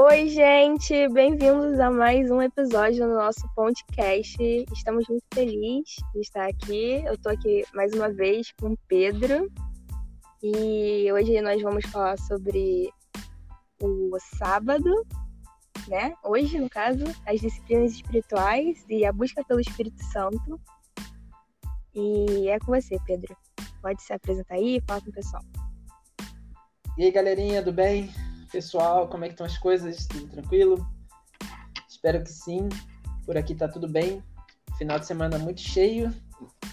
Oi, gente! Bem-vindos a mais um episódio do nosso podcast. Estamos muito felizes de estar aqui. Eu estou aqui mais uma vez com o Pedro. E hoje nós vamos falar sobre o sábado, né? Hoje, no caso, as disciplinas espirituais e a busca pelo Espírito Santo. E é com você, Pedro. Pode se apresentar aí e falar com o pessoal. E aí, galerinha, do bem? Pessoal, como é que estão as coisas? Tudo tranquilo? Espero que sim. Por aqui tá tudo bem. Final de semana muito cheio,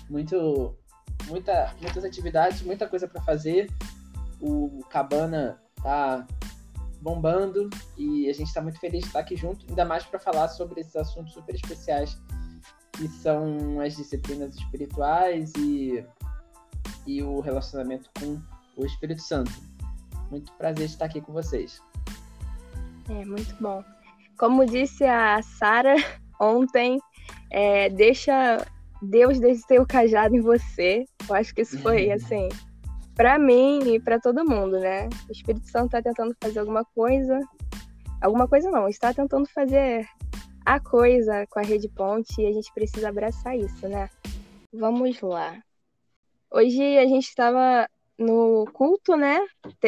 muito, muita, muitas atividades, muita coisa para fazer. O Cabana tá bombando e a gente está muito feliz de estar aqui junto, ainda mais para falar sobre esses assuntos super especiais que são as disciplinas espirituais e, e o relacionamento com o Espírito Santo. Muito prazer estar aqui com vocês. É, muito bom. Como disse a Sara ontem, é, deixa Deus descer o cajado em você. Eu acho que isso foi assim, para mim e para todo mundo, né? O Espírito Santo está tentando fazer alguma coisa, alguma coisa não, está tentando fazer a coisa com a Rede Ponte e a gente precisa abraçar isso, né? Vamos lá. Hoje a gente estava no culto, né?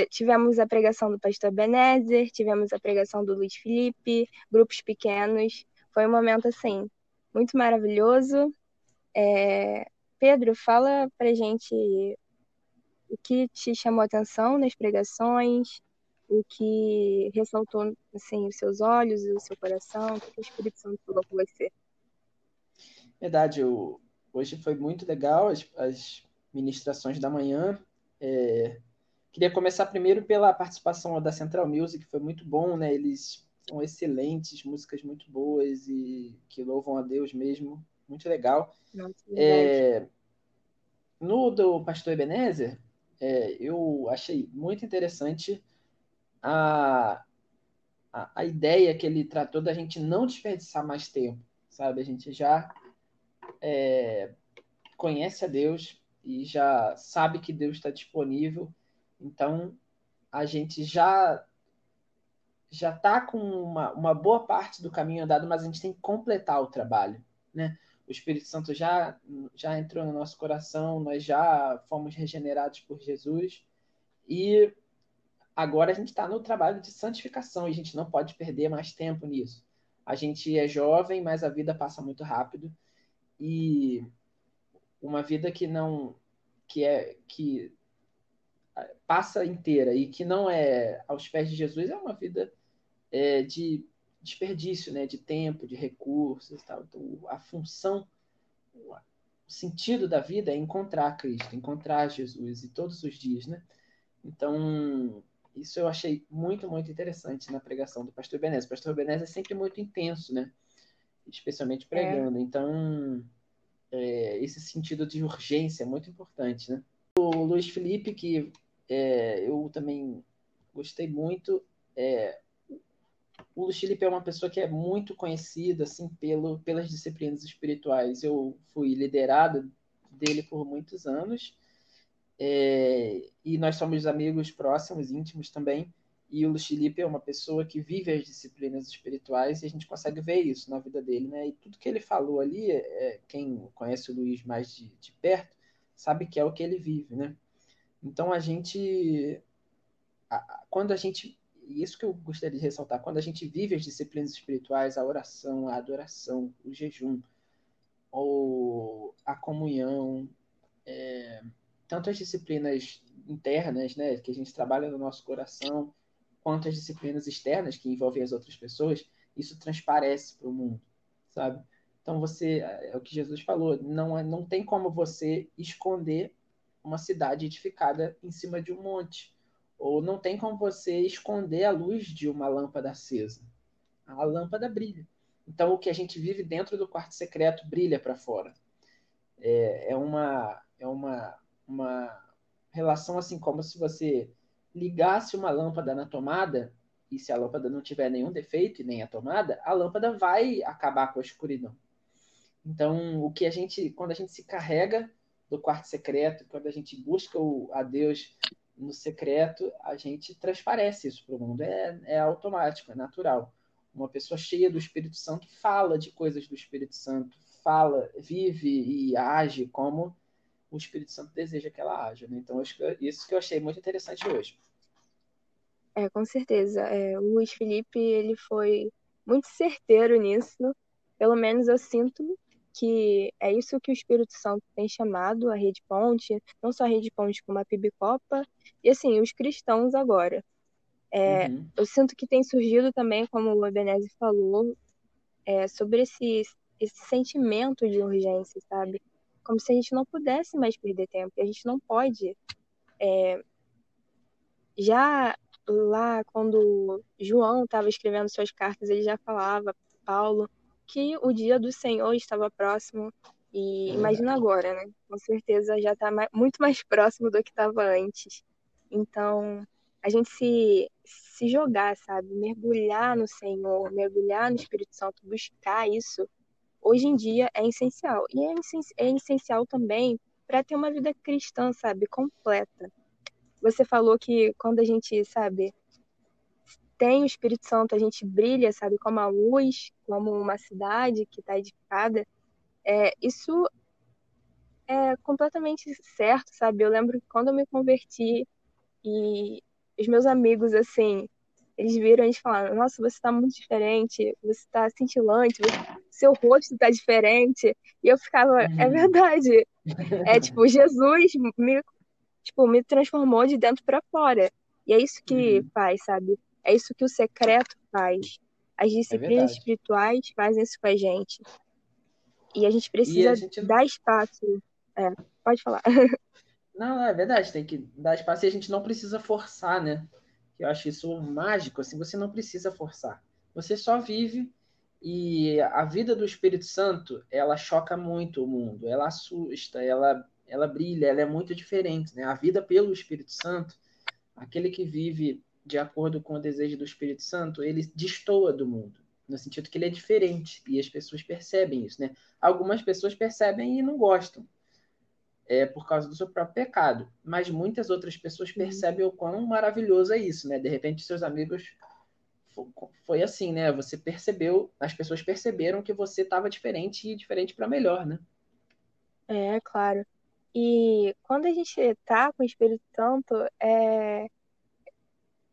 Tivemos a pregação do pastor Benézer, tivemos a pregação do Luiz Felipe, grupos pequenos. Foi um momento, assim, muito maravilhoso. É... Pedro, fala pra gente o que te chamou a atenção nas pregações, o que ressaltou, assim, os seus olhos o seu coração, o que o Espírito Santo falou com você. Verdade, eu... hoje foi muito legal as, as ministrações da manhã, é, queria começar primeiro pela participação da Central Music, foi muito bom, né? Eles são excelentes, músicas muito boas e que louvam a Deus mesmo, muito legal. Nossa, é, no do Pastor Ebenezer, é, eu achei muito interessante a, a, a, ideia que ele tratou da gente não desperdiçar mais tempo, sabe? A gente já é, conhece a Deus, e já sabe que Deus está disponível. Então, a gente já já está com uma, uma boa parte do caminho andado, mas a gente tem que completar o trabalho, né? O Espírito Santo já já entrou no nosso coração, nós já fomos regenerados por Jesus e agora a gente está no trabalho de santificação e a gente não pode perder mais tempo nisso. A gente é jovem, mas a vida passa muito rápido e uma vida que não que é que passa inteira e que não é aos pés de Jesus é uma vida é, de desperdício, né, de tempo, de recursos, tal. Então, a função, o sentido da vida é encontrar Cristo, encontrar Jesus e todos os dias, né? Então, isso eu achei muito, muito interessante na pregação do pastor Benez. O pastor Benez é sempre muito intenso, né? Especialmente é. pregando. É. Então, é, esse sentido de urgência é muito importante, né? O Luiz Felipe, que é, eu também gostei muito, é, o Luiz Felipe é uma pessoa que é muito conhecida assim pelo, pelas disciplinas espirituais. Eu fui liderado dele por muitos anos é, e nós somos amigos próximos, íntimos também. E o Luiz Felipe é uma pessoa que vive as disciplinas espirituais e a gente consegue ver isso na vida dele, né? E tudo que ele falou ali, é, quem conhece o Luiz mais de, de perto, sabe que é o que ele vive, né? Então a gente, a, quando a gente, isso que eu gostaria de ressaltar, quando a gente vive as disciplinas espirituais, a oração, a adoração, o jejum, ou a comunhão, é, tanto as disciplinas internas, né, que a gente trabalha no nosso coração, quanto as disciplinas externas que envolvem as outras pessoas, isso transparece para o mundo, sabe? Então você, é o que Jesus falou, não, é, não tem como você esconder uma cidade edificada em cima de um monte, ou não tem como você esconder a luz de uma lâmpada acesa. A lâmpada brilha. Então o que a gente vive dentro do quarto secreto brilha para fora. É, é, uma é uma uma relação assim como se você ligasse uma lâmpada na tomada, e se a lâmpada não tiver nenhum defeito e nem a tomada, a lâmpada vai acabar com a escuridão. Então, o que a gente, quando a gente se carrega do quarto secreto, quando a gente busca o, a Deus no secreto, a gente transparece isso para o mundo. É, é automático, é natural. Uma pessoa cheia do Espírito Santo fala de coisas do Espírito Santo, fala, vive e age como o Espírito Santo deseja que ela haja. Né? Então, isso que eu achei muito interessante hoje. É, com certeza. É, o Luiz Felipe, ele foi muito certeiro nisso. Pelo menos eu sinto que é isso que o Espírito Santo tem chamado a Rede Ponte, não só a Rede Ponte, como a Pibicopa, e assim, os cristãos agora. É, uhum. Eu sinto que tem surgido também, como o Ebenezer falou, é, sobre esse, esse sentimento de urgência, sabe? Como se a gente não pudesse mais perder tempo, e a gente não pode. É, já lá, quando João estava escrevendo suas cartas, ele já falava, Paulo, que o dia do Senhor estava próximo. E imagina agora, né? Com certeza já está muito mais próximo do que estava antes. Então, a gente se, se jogar, sabe? Mergulhar no Senhor, mergulhar no Espírito Santo, buscar isso, hoje em dia é essencial. E é, é essencial também para ter uma vida cristã, sabe? Completa. Você falou que quando a gente, sabe, tem o Espírito Santo, a gente brilha, sabe, como a luz, como uma cidade que está edificada. É, isso é completamente certo, sabe? Eu lembro que quando eu me converti e os meus amigos, assim, eles viram e falaram: Nossa, você está muito diferente, você está cintilante, você... seu rosto está diferente. E eu ficava: É uhum. verdade. É tipo, Jesus me, tipo, me transformou de dentro para fora. E é isso que uhum. faz, sabe? É isso que o secreto faz. As disciplinas é espirituais fazem isso com a gente. E a gente precisa a gente... dar espaço. É, pode falar. Não, é verdade, tem que dar espaço e a gente não precisa forçar, né? Eu acho isso mágico, assim, você não precisa forçar. Você só vive e a vida do Espírito Santo, ela choca muito o mundo, ela assusta, ela, ela brilha, ela é muito diferente, né? A vida pelo Espírito Santo, aquele que vive de acordo com o desejo do Espírito Santo, ele destoa do mundo, no sentido que ele é diferente, e as pessoas percebem isso, né? Algumas pessoas percebem e não gostam, é, por causa do seu próprio pecado, mas muitas outras pessoas percebem o quão maravilhoso é isso, né? De repente, seus amigos foi assim, né? Você percebeu, as pessoas perceberam que você estava diferente e diferente para melhor, né? É, claro. E quando a gente tá com o Espírito Santo, é,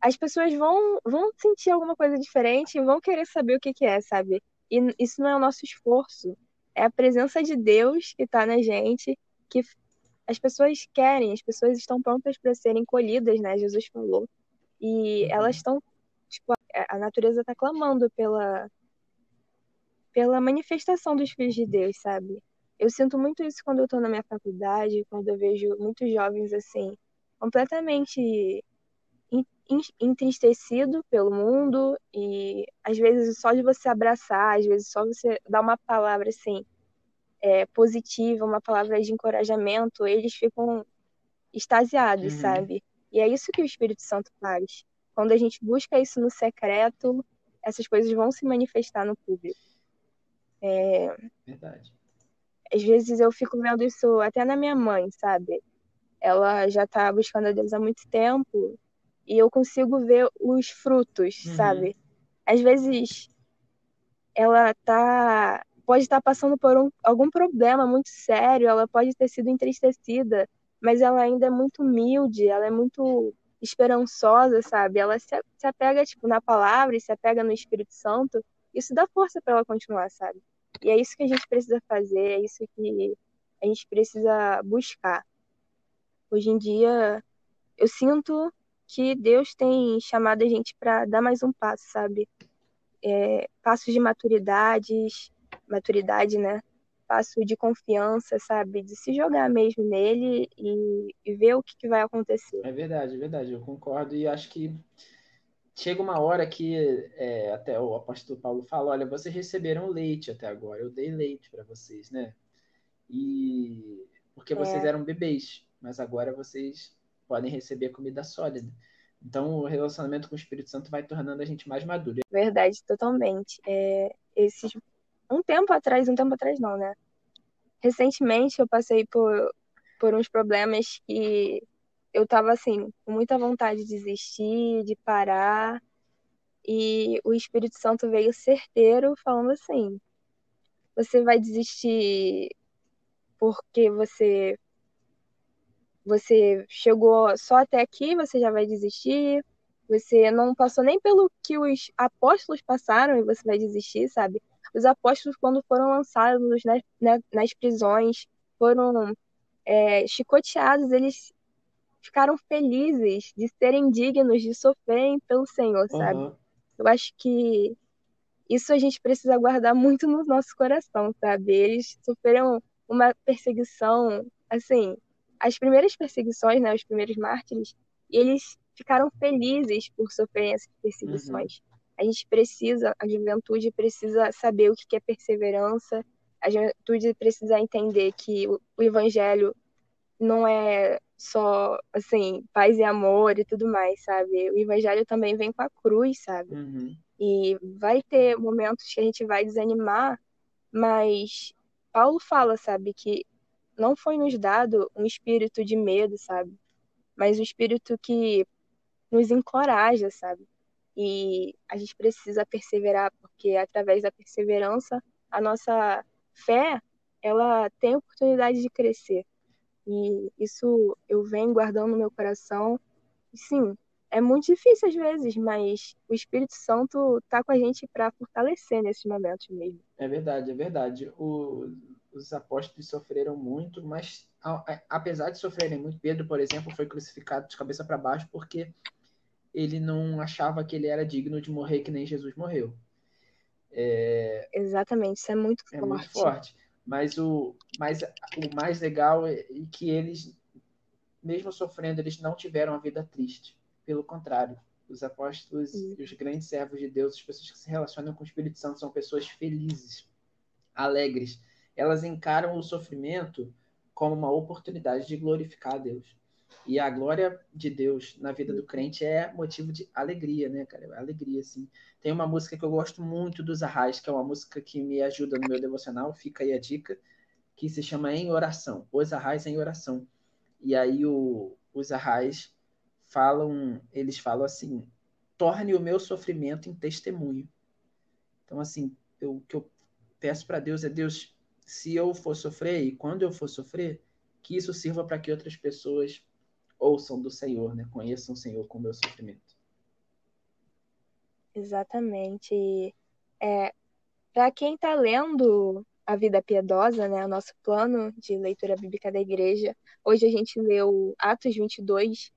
as pessoas vão, vão sentir alguma coisa diferente e vão querer saber o que, que é, sabe? E isso não é o nosso esforço, é a presença de Deus que está na gente, que as pessoas querem, as pessoas estão prontas para serem colhidas, né? Jesus falou. E uhum. elas estão, tipo, a natureza está clamando pela pela manifestação dos filhos de Deus, sabe? Eu sinto muito isso quando eu estou na minha faculdade, quando eu vejo muitos jovens assim, completamente entristecido pelo mundo e às vezes só de você abraçar, às vezes só você dar uma palavra assim é, positiva, uma palavra de encorajamento, eles ficam extasiados, uhum. sabe? E é isso que o Espírito Santo faz. Quando a gente busca isso no secreto, essas coisas vão se manifestar no público. É... Verdade. Às vezes eu fico vendo isso até na minha mãe, sabe? Ela já tá buscando a Deus há muito tempo e eu consigo ver os frutos, uhum. sabe? Às vezes ela tá pode estar passando por um, algum problema muito sério, ela pode ter sido entristecida, mas ela ainda é muito humilde, ela é muito esperançosa, sabe? Ela se, se apega tipo na palavra e se apega no Espírito Santo. Isso dá força para ela continuar, sabe? E é isso que a gente precisa fazer, é isso que a gente precisa buscar. Hoje em dia, eu sinto que Deus tem chamado a gente para dar mais um passo, sabe? É, passos de maturidades, maturidade, né? Passo de confiança, sabe? De se jogar mesmo nele e, e ver o que, que vai acontecer. É verdade, é verdade, eu concordo e acho que chega uma hora que é, até o apóstolo Paulo fala, olha, vocês receberam leite até agora, eu dei leite para vocês, né? E porque vocês é. eram bebês, mas agora vocês podem receber comida sólida. Então, o relacionamento com o Espírito Santo vai tornando a gente mais maduro. Verdade, totalmente. É, esses, um tempo atrás, um tempo atrás não, né? Recentemente eu passei por, por uns problemas que eu tava assim, com muita vontade de desistir, de parar, e o Espírito Santo veio certeiro falando assim: você vai desistir porque você você chegou só até aqui, você já vai desistir. Você não passou nem pelo que os apóstolos passaram e você vai desistir, sabe? Os apóstolos, quando foram lançados nas, nas prisões, foram é, chicoteados, eles ficaram felizes de serem dignos de sofrerem pelo Senhor, sabe? Uhum. Eu acho que isso a gente precisa guardar muito no nosso coração, sabe? Eles sofreram uma perseguição, assim, as primeiras perseguições, né, os primeiros mártires, eles ficaram felizes por sofrerem essas perseguições. Uhum. A gente precisa, a juventude precisa saber o que é perseverança, a juventude precisa entender que o, o evangelho não é só, assim, paz e amor e tudo mais, sabe? O evangelho também vem com a cruz, sabe? Uhum. E vai ter momentos que a gente vai desanimar, mas Paulo fala, sabe, que não foi nos dado um espírito de medo, sabe? Mas um espírito que nos encoraja, sabe? E a gente precisa perseverar, porque através da perseverança, a nossa fé, ela tem oportunidade de crescer. E isso eu venho guardando no meu coração. Sim, é muito difícil às vezes, mas o Espírito Santo tá com a gente para fortalecer nesses momentos mesmo. É verdade, é verdade. O, os apóstolos sofreram muito, mas a, a, apesar de sofrerem muito, Pedro, por exemplo, foi crucificado de cabeça para baixo porque ele não achava que ele era digno de morrer que nem Jesus morreu. É... Exatamente, isso é muito é forte. Muito forte. Mas o, mas o mais legal é que eles, mesmo sofrendo, eles não tiveram a vida triste. Pelo contrário, os apóstolos e os grandes servos de Deus, as pessoas que se relacionam com o Espírito Santo, são pessoas felizes, alegres. Elas encaram o sofrimento como uma oportunidade de glorificar a Deus. E a glória de Deus na vida do crente é motivo de alegria, né, cara? Alegria, assim. Tem uma música que eu gosto muito dos Arrais, que é uma música que me ajuda no meu devocional, fica aí a dica, que se chama Em Oração. Os Arrais em Oração. E aí o, os Arrais falam, eles falam assim, torne o meu sofrimento em testemunho. Então, assim, o que eu peço para Deus é, Deus, se eu for sofrer e quando eu for sofrer, que isso sirva para que outras pessoas ouçam do Senhor, né? Conheçam o Senhor com o meu sofrimento. Exatamente. É, para quem está lendo a vida piedosa, né, o nosso plano de leitura bíblica da igreja, hoje a gente leu Atos 22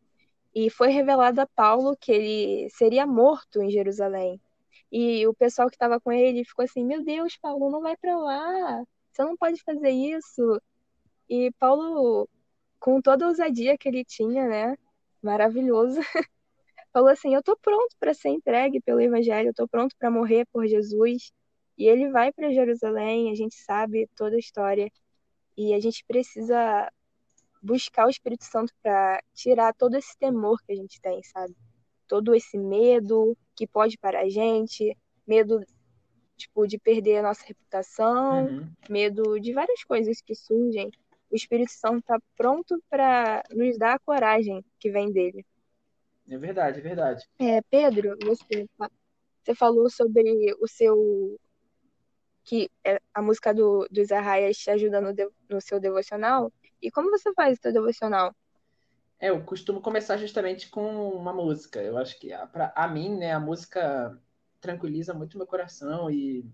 e foi revelado a Paulo que ele seria morto em Jerusalém. E o pessoal que estava com ele ficou assim: Meu Deus, Paulo, não vai para lá, você não pode fazer isso. E Paulo com toda a ousadia que ele tinha, né? Maravilhoso. Falou assim: Eu tô pronto para ser entregue pelo Evangelho, eu tô pronto para morrer por Jesus. E ele vai para Jerusalém, a gente sabe toda a história. E a gente precisa buscar o Espírito Santo para tirar todo esse temor que a gente tem, sabe? Todo esse medo que pode parar a gente, medo tipo de perder a nossa reputação, uhum. medo de várias coisas que surgem o Espírito Santo está pronto para nos dar a coragem que vem dele. É verdade, é verdade. É, Pedro, você, você falou sobre o seu. que é a música do, dos Arraias te ajuda no, no seu devocional. E como você faz o seu devocional? É, eu costumo começar justamente com uma música. Eu acho que, para a mim, né, a música tranquiliza muito meu coração e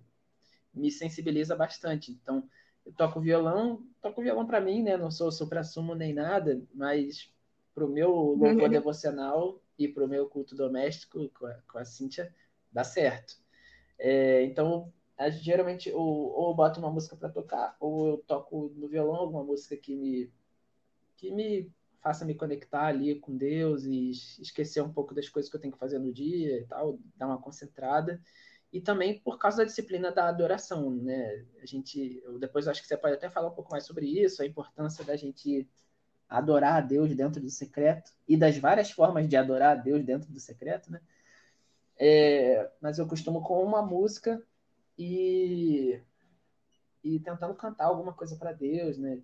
me sensibiliza bastante. Então, eu toco violão, toco violão para mim, né? Não sou supra-sumo nem nada, mas pro meu louvor devocional e pro meu culto doméstico com a, com a Cíntia, dá certo. É, então, geralmente, ou, ou eu boto uma música para tocar, ou eu toco no violão alguma música que me, que me faça me conectar ali com Deus e esquecer um pouco das coisas que eu tenho que fazer no dia e tal, dar uma concentrada e também por causa da disciplina da adoração, né? A gente, eu depois acho que você pode até falar um pouco mais sobre isso, a importância da gente adorar a Deus dentro do secreto e das várias formas de adorar a Deus dentro do secreto, né? É, mas eu costumo com uma música e e tentando cantar alguma coisa para Deus, né?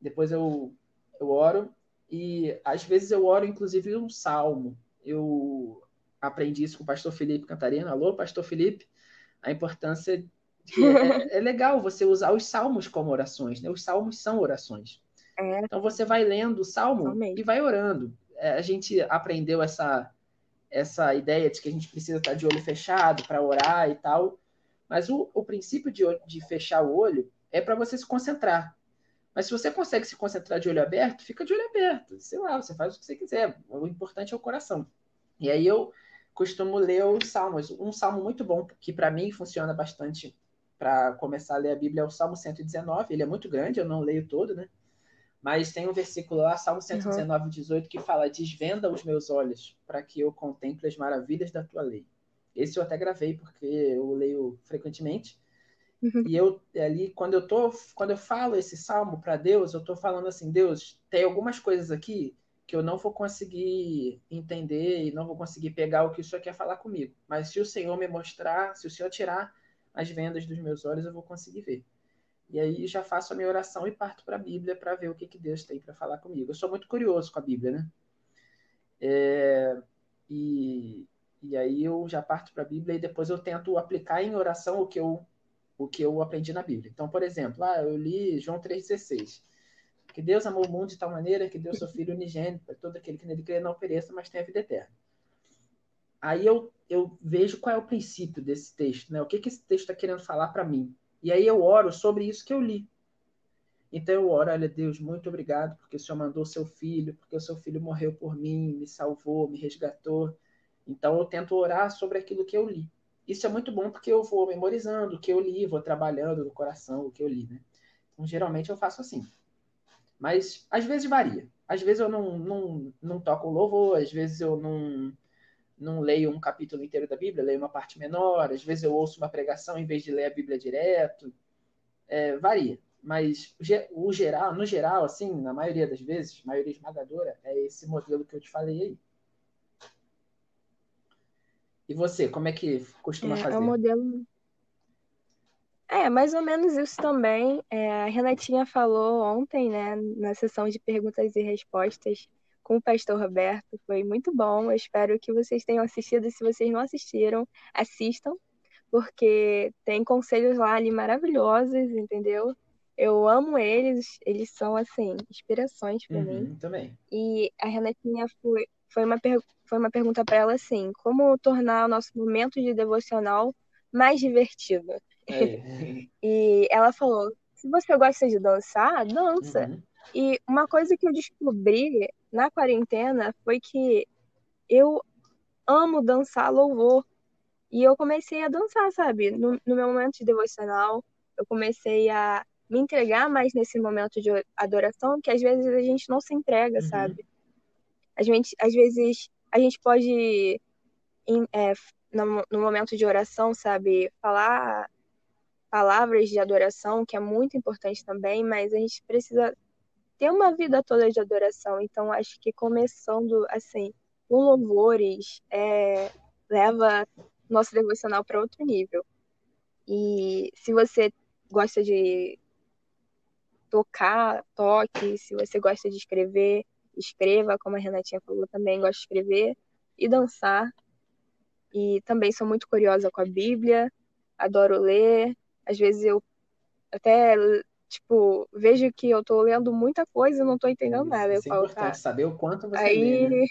Depois eu eu oro E às vezes eu oro, inclusive, um salmo. Eu aprendi isso com o pastor Felipe Cantarina. Alô, pastor Felipe? A importância de. É, é legal você usar os salmos como orações, né? Os salmos são orações. É. Então você vai lendo o salmo e vai orando. É, a gente aprendeu essa, essa ideia de que a gente precisa estar de olho fechado para orar e tal. Mas o, o princípio de, de fechar o olho é para você se concentrar. Mas se você consegue se concentrar de olho aberto, fica de olho aberto. Sei lá, você faz o que você quiser. O importante é o coração. E aí eu costumo ler os salmos. Um salmo muito bom, que para mim funciona bastante para começar a ler a Bíblia, é o Salmo 119. Ele é muito grande, eu não leio todo, né? Mas tem um versículo lá, Salmo 119, uhum. 18, que fala: Desvenda os meus olhos para que eu contemple as maravilhas da tua lei. Esse eu até gravei, porque eu leio frequentemente. Uhum. E eu ali, quando eu tô, quando eu falo esse salmo para Deus, eu tô falando assim, Deus, tem algumas coisas aqui que eu não vou conseguir entender e não vou conseguir pegar o que o Senhor quer falar comigo. Mas se o Senhor me mostrar, se o Senhor tirar as vendas dos meus olhos, eu vou conseguir ver. E aí já faço a minha oração e parto para a Bíblia para ver o que, que Deus tem para falar comigo. Eu sou muito curioso com a Bíblia, né? É, e, e aí eu já parto para a Bíblia e depois eu tento aplicar em oração o que eu o que eu aprendi na Bíblia. Então, por exemplo, ah, eu li João 3,16. Que Deus amou o mundo de tal maneira que deu seu Filho unigênito para todo aquele que nele crê não pereça, mas tenha vida eterna. Aí eu, eu vejo qual é o princípio desse texto, né? O que, que esse texto está querendo falar para mim. E aí eu oro sobre isso que eu li. Então eu oro, olha, Deus, muito obrigado porque o Senhor mandou seu filho, porque o seu filho morreu por mim, me salvou, me resgatou. Então eu tento orar sobre aquilo que eu li. Isso é muito bom porque eu vou memorizando o que eu li, vou trabalhando no coração o que eu li, né? Então geralmente eu faço assim. Mas às vezes varia. Às vezes eu não, não, não toco louvor, às vezes eu não, não leio um capítulo inteiro da Bíblia, leio uma parte menor, às vezes eu ouço uma pregação em vez de ler a Bíblia direto. É, varia. Mas o geral, no geral, assim, na maioria das vezes, maioria esmagadora, é esse modelo que eu te falei aí. E você, como é que costuma é, fazer? É o modelo. É, mais ou menos isso também. É, a Renatinha falou ontem, né, na sessão de perguntas e respostas, com o pastor Roberto. Foi muito bom. Eu espero que vocês tenham assistido. Se vocês não assistiram, assistam, porque tem conselhos lá ali maravilhosos, entendeu? Eu amo eles, eles são, assim, inspirações para uhum, mim. Também. E a Renatinha foi, foi, uma, foi uma pergunta para ela assim: como tornar o nosso momento de devocional mais divertido? É. e ela falou: se você gosta de dançar, dança. Uhum. E uma coisa que eu descobri na quarentena foi que eu amo dançar louvor. E eu comecei a dançar, sabe? No, no, meu momento de devocional, eu comecei a me entregar mais nesse momento de adoração, que às vezes a gente não se entrega, uhum. sabe? A gente, às vezes, a gente pode, em, é, no, no momento de oração, sabe, falar palavras de adoração, que é muito importante também, mas a gente precisa ter uma vida toda de adoração. Então, acho que começando assim, com louvores, é, leva nosso devocional para outro nível. E se você gosta de tocar, toque, se você gosta de escrever, escreva, como a Renatinha falou também, gosta de escrever e dançar. E também sou muito curiosa com a Bíblia, adoro ler. Às vezes eu até tipo, vejo que eu tô lendo muita coisa e não tô entendendo Isso, nada. Eu é falo, importante saber o quanto você aí... lê, né?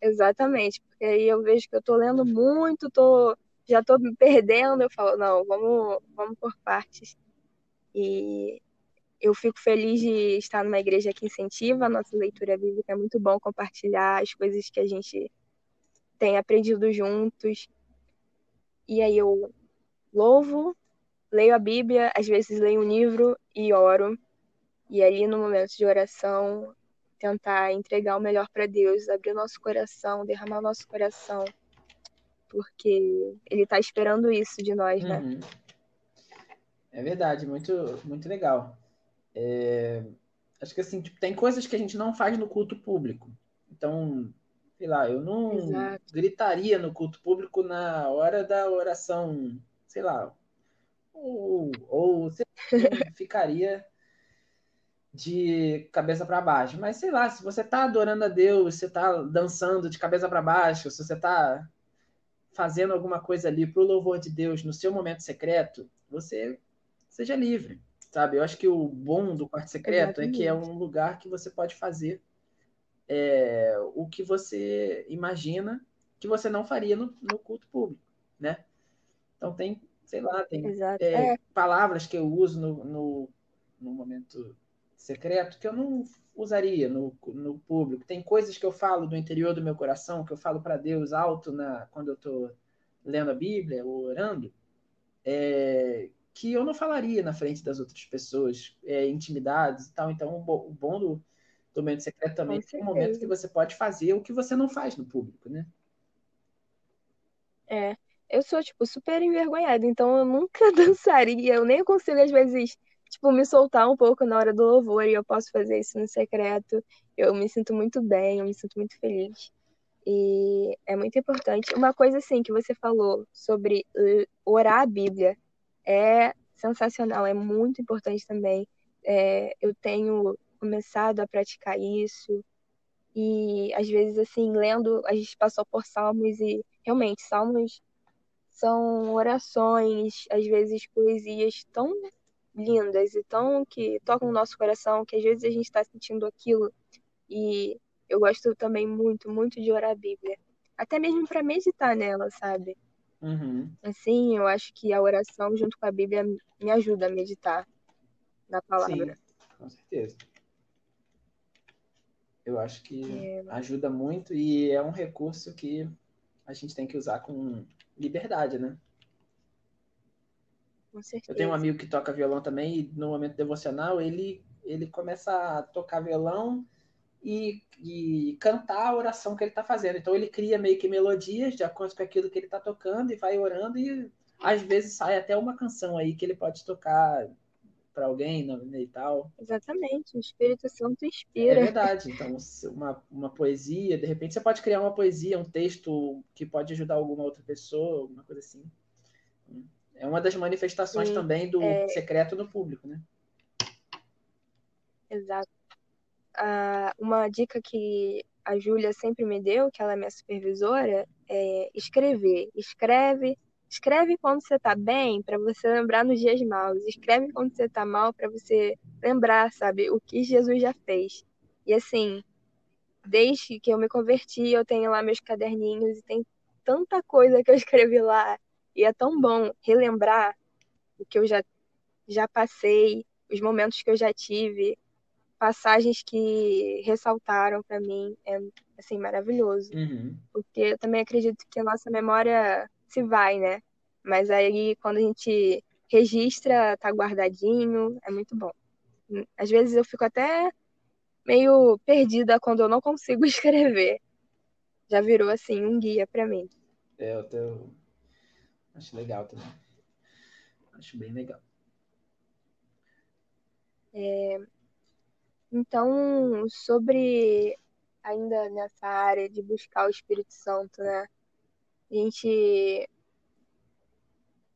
Exatamente, porque aí eu vejo que eu tô lendo muito, tô já tô me perdendo, eu falo, não, vamos, vamos por partes. E eu fico feliz de estar numa igreja que incentiva a nossa leitura bíblica, é muito bom compartilhar as coisas que a gente tem aprendido juntos. E aí eu louvo leio a Bíblia, às vezes leio um livro e oro. E ali no momento de oração, tentar entregar o melhor para Deus, abrir o nosso coração, derramar o nosso coração, porque Ele está esperando isso de nós, né? Uhum. É verdade, muito, muito legal. É... Acho que assim, tipo, tem coisas que a gente não faz no culto público. Então, sei lá, eu não Exato. gritaria no culto público na hora da oração, sei lá, ou, ou você ficaria de cabeça para baixo. Mas sei lá, se você está adorando a Deus, você está dançando de cabeça para baixo, se você está fazendo alguma coisa ali para o louvor de Deus no seu momento secreto, você seja livre, sabe? Eu acho que o bom do quarto secreto Exatamente. é que é um lugar que você pode fazer é, o que você imagina que você não faria no, no culto público, né? Então tem, sei lá, tem é, é. palavras que eu uso no, no, no momento secreto que eu não usaria no, no público. Tem coisas que eu falo do interior do meu coração, que eu falo para Deus alto na, quando eu estou lendo a Bíblia ou orando, é, que eu não falaria na frente das outras pessoas, é, intimidades e tal. Então, o, o bom do, do momento secreto também é um momento que você pode fazer o que você não faz no público, né? É, eu sou, tipo, super envergonhada, então eu nunca dançaria, eu nem consigo, às vezes, tipo, me soltar um pouco na hora do louvor e eu posso fazer isso no secreto. Eu me sinto muito bem, eu me sinto muito feliz. E é muito importante. Uma coisa assim que você falou sobre orar a Bíblia é sensacional, é muito importante também. É, eu tenho começado a praticar isso. E às vezes, assim, lendo, a gente passou por salmos e realmente, salmos são orações, às vezes poesias tão lindas e tão que tocam o nosso coração, que às vezes a gente está sentindo aquilo. E eu gosto também muito, muito de orar a Bíblia. Até mesmo para meditar nela, sabe? Uhum. Assim, eu acho que a oração junto com a Bíblia me ajuda a meditar na palavra. Sim, com certeza. Eu acho que é... ajuda muito e é um recurso que a gente tem que usar com liberdade, né? Com certeza. Eu tenho um amigo que toca violão também, e no momento devocional ele, ele começa a tocar violão e, e cantar a oração que ele está fazendo. Então ele cria meio que melodias de acordo com aquilo que ele está tocando e vai orando, e às vezes sai até uma canção aí que ele pode tocar para alguém e tal. Exatamente, o Espírito Santo inspira. É verdade. Então, uma, uma poesia, de repente você pode criar uma poesia, um texto que pode ajudar alguma outra pessoa, alguma coisa assim. É uma das manifestações Sim, também do é... secreto no público, né? Exato. Ah, uma dica que a Júlia sempre me deu, que ela é minha supervisora, é escrever. Escreve, escreve quando você tá bem, para você lembrar nos dias maus. Escreve quando você tá mal, para você lembrar, sabe, o que Jesus já fez. E assim, desde que eu me converti, eu tenho lá meus caderninhos e tem tanta coisa que eu escrevi lá e é tão bom relembrar o que eu já, já passei, os momentos que eu já tive, passagens que ressaltaram para mim. É assim, maravilhoso. Uhum. Porque eu também acredito que a nossa memória se vai, né? Mas aí quando a gente registra, tá guardadinho, é muito bom. Às vezes eu fico até meio perdida quando eu não consigo escrever. Já virou assim um guia para mim. É, o teu Acho legal também. Acho bem legal. É, então, sobre ainda nessa área de buscar o Espírito Santo, né? A gente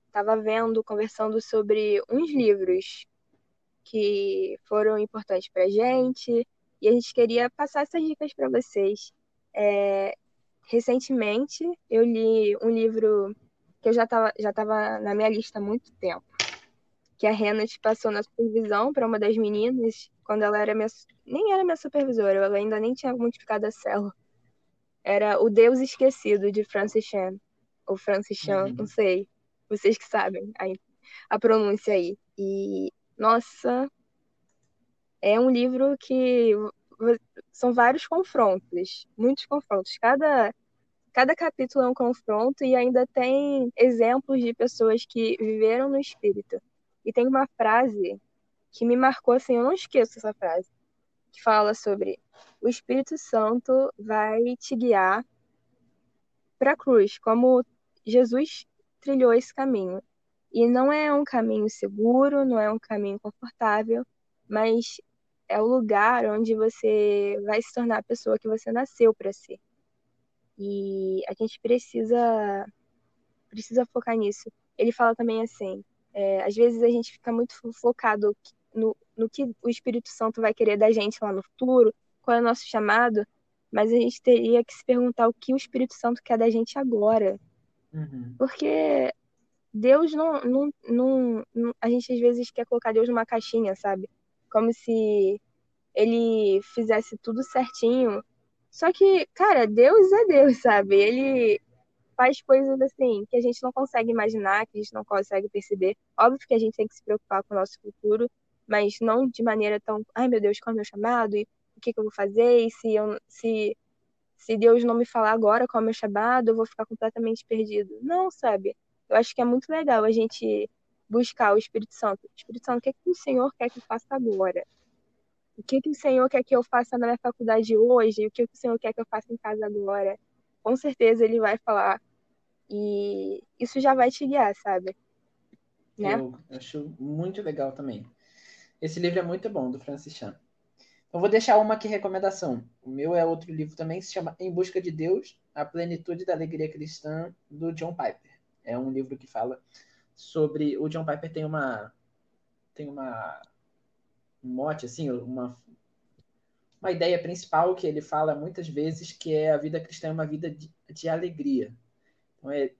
estava vendo, conversando sobre uns livros que foram importantes para a gente e a gente queria passar essas dicas para vocês. É, recentemente, eu li um livro que eu já estava já tava na minha lista há muito tempo. Que a Renat passou na supervisão para uma das meninas, quando ela era minha. Nem era minha supervisora, ela ainda nem tinha multiplicado a célula. Era O Deus Esquecido, de Francis Chan. Ou Francis Chan, uhum. não sei. Vocês que sabem a, a pronúncia aí. E, nossa, é um livro que são vários confrontos, muitos confrontos. Cada Cada capítulo é um confronto e ainda tem exemplos de pessoas que viveram no espírito. E tem uma frase que me marcou assim, eu não esqueço essa frase, que fala sobre o Espírito Santo vai te guiar para a cruz, como Jesus trilhou esse caminho. E não é um caminho seguro, não é um caminho confortável, mas é o lugar onde você vai se tornar a pessoa que você nasceu para ser. E a gente precisa precisa focar nisso. Ele fala também assim, é, às vezes a gente fica muito focado no, no que o Espírito Santo vai querer da gente lá no futuro, qual é o nosso chamado, mas a gente teria que se perguntar o que o Espírito Santo quer da gente agora. Uhum. Porque Deus não, não, não, não, A gente às vezes quer colocar Deus numa caixinha, sabe? Como se ele fizesse tudo certinho. Só que, cara, Deus é Deus, sabe? Ele faz coisas assim que a gente não consegue imaginar, que a gente não consegue perceber. Óbvio que a gente tem que se preocupar com o nosso futuro, mas não de maneira tão, ai meu Deus, qual é o meu chamado? E o que, que eu vou fazer? E se, eu, se, se Deus não me falar agora qual é o meu chamado, eu vou ficar completamente perdido. Não, sabe? Eu acho que é muito legal a gente buscar o Espírito Santo. Espírito Santo, o que, que o Senhor quer que eu faça agora? O que, que o Senhor quer que eu faça na minha faculdade hoje? O que, que o Senhor quer que eu faça em casa agora? Com certeza ele vai falar. E isso já vai te guiar, sabe? Né? Eu acho muito legal também. Esse livro é muito bom, do Francis Chan. Então, vou deixar uma aqui recomendação. O meu é outro livro também, que se chama Em Busca de Deus, A Plenitude da Alegria Cristã, do John Piper. É um livro que fala sobre. O John Piper tem uma. Tem uma. Um mote, assim, uma. Uma ideia principal que ele fala muitas vezes que é a vida cristã é uma vida de, de alegria. Então, é,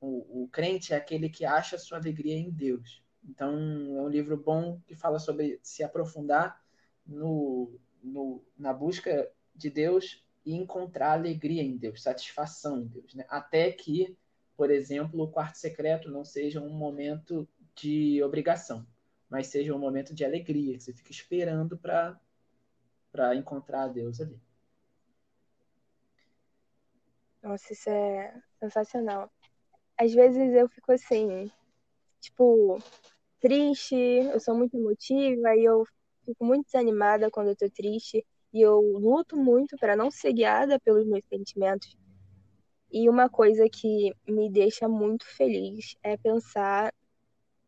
o, o crente é aquele que acha sua alegria em Deus. Então, é um livro bom que fala sobre se aprofundar no, no, na busca de Deus e encontrar alegria em Deus, satisfação em Deus, né? Até que por exemplo, o quarto secreto não seja um momento de obrigação, mas seja um momento de alegria, que você fica esperando para encontrar Deus ali. Nossa, isso é sensacional. Às vezes eu fico assim, tipo, triste, eu sou muito emotiva e eu fico muito desanimada quando eu tô triste e eu luto muito para não ser guiada pelos meus sentimentos. E uma coisa que me deixa muito feliz é pensar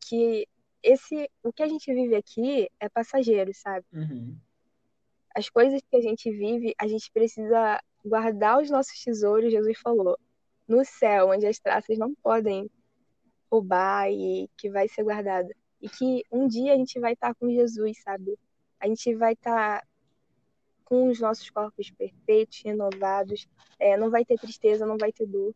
que esse o que a gente vive aqui é passageiro, sabe? Uhum. As coisas que a gente vive, a gente precisa guardar os nossos tesouros, Jesus falou, no céu, onde as traças não podem roubar e que vai ser guardado. E que um dia a gente vai estar com Jesus, sabe? A gente vai estar com os nossos corpos perfeitos, renovados, é, não vai ter tristeza, não vai ter dor.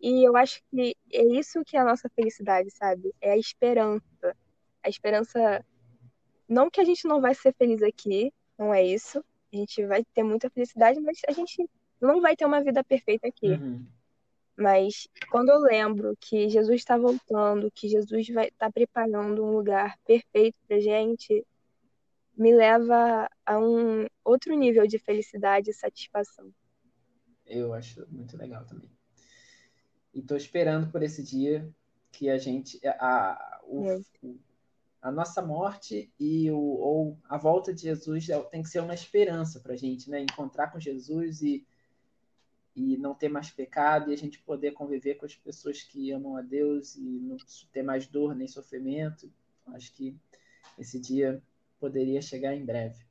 E eu acho que é isso que é a nossa felicidade, sabe? É a esperança. A esperança. Não que a gente não vai ser feliz aqui, não é isso. A gente vai ter muita felicidade, mas a gente não vai ter uma vida perfeita aqui. Uhum. Mas quando eu lembro que Jesus está voltando, que Jesus vai estar tá preparando um lugar perfeito pra gente, me leva a um outro nível de felicidade e satisfação. Eu acho muito legal também. E estou esperando por esse dia que a gente a, o, é. a nossa morte e o, ou a volta de Jesus é, tem que ser uma esperança para a gente, né? Encontrar com Jesus e e não ter mais pecado e a gente poder conviver com as pessoas que amam a Deus e não ter mais dor nem sofrimento. Acho que esse dia poderia chegar em breve.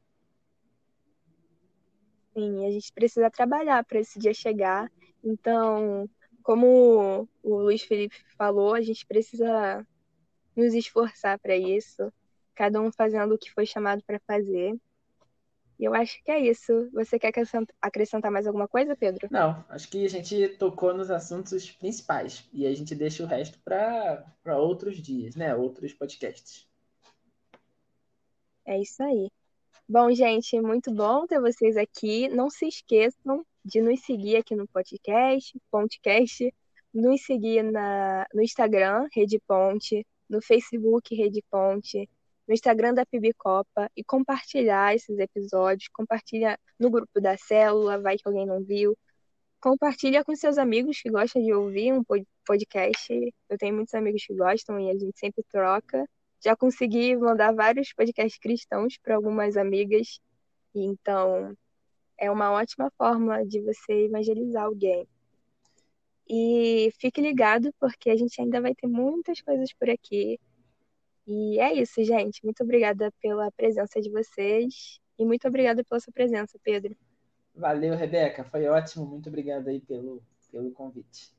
Sim, a gente precisa trabalhar para esse dia chegar. Então, como o Luiz Felipe falou, a gente precisa nos esforçar para isso, cada um fazendo o que foi chamado para fazer. E eu acho que é isso. Você quer acrescentar mais alguma coisa, Pedro? Não, acho que a gente tocou nos assuntos principais e a gente deixa o resto para outros dias, né? Outros podcasts. É isso aí. Bom, gente, muito bom ter vocês aqui. Não se esqueçam de nos seguir aqui no podcast, Pontecast, nos seguir na, no Instagram, Rede Ponte, no Facebook, Rede Ponte, no Instagram da Pibicopa e compartilhar esses episódios. Compartilha no grupo da célula, vai que alguém não viu. Compartilha com seus amigos que gostam de ouvir um podcast. Eu tenho muitos amigos que gostam e a gente sempre troca. Já consegui mandar vários podcasts cristãos para algumas amigas, então é uma ótima forma de você evangelizar alguém. E fique ligado, porque a gente ainda vai ter muitas coisas por aqui. E é isso, gente. Muito obrigada pela presença de vocês e muito obrigada pela sua presença, Pedro. Valeu, Rebeca. Foi ótimo. Muito obrigado aí pelo, pelo convite.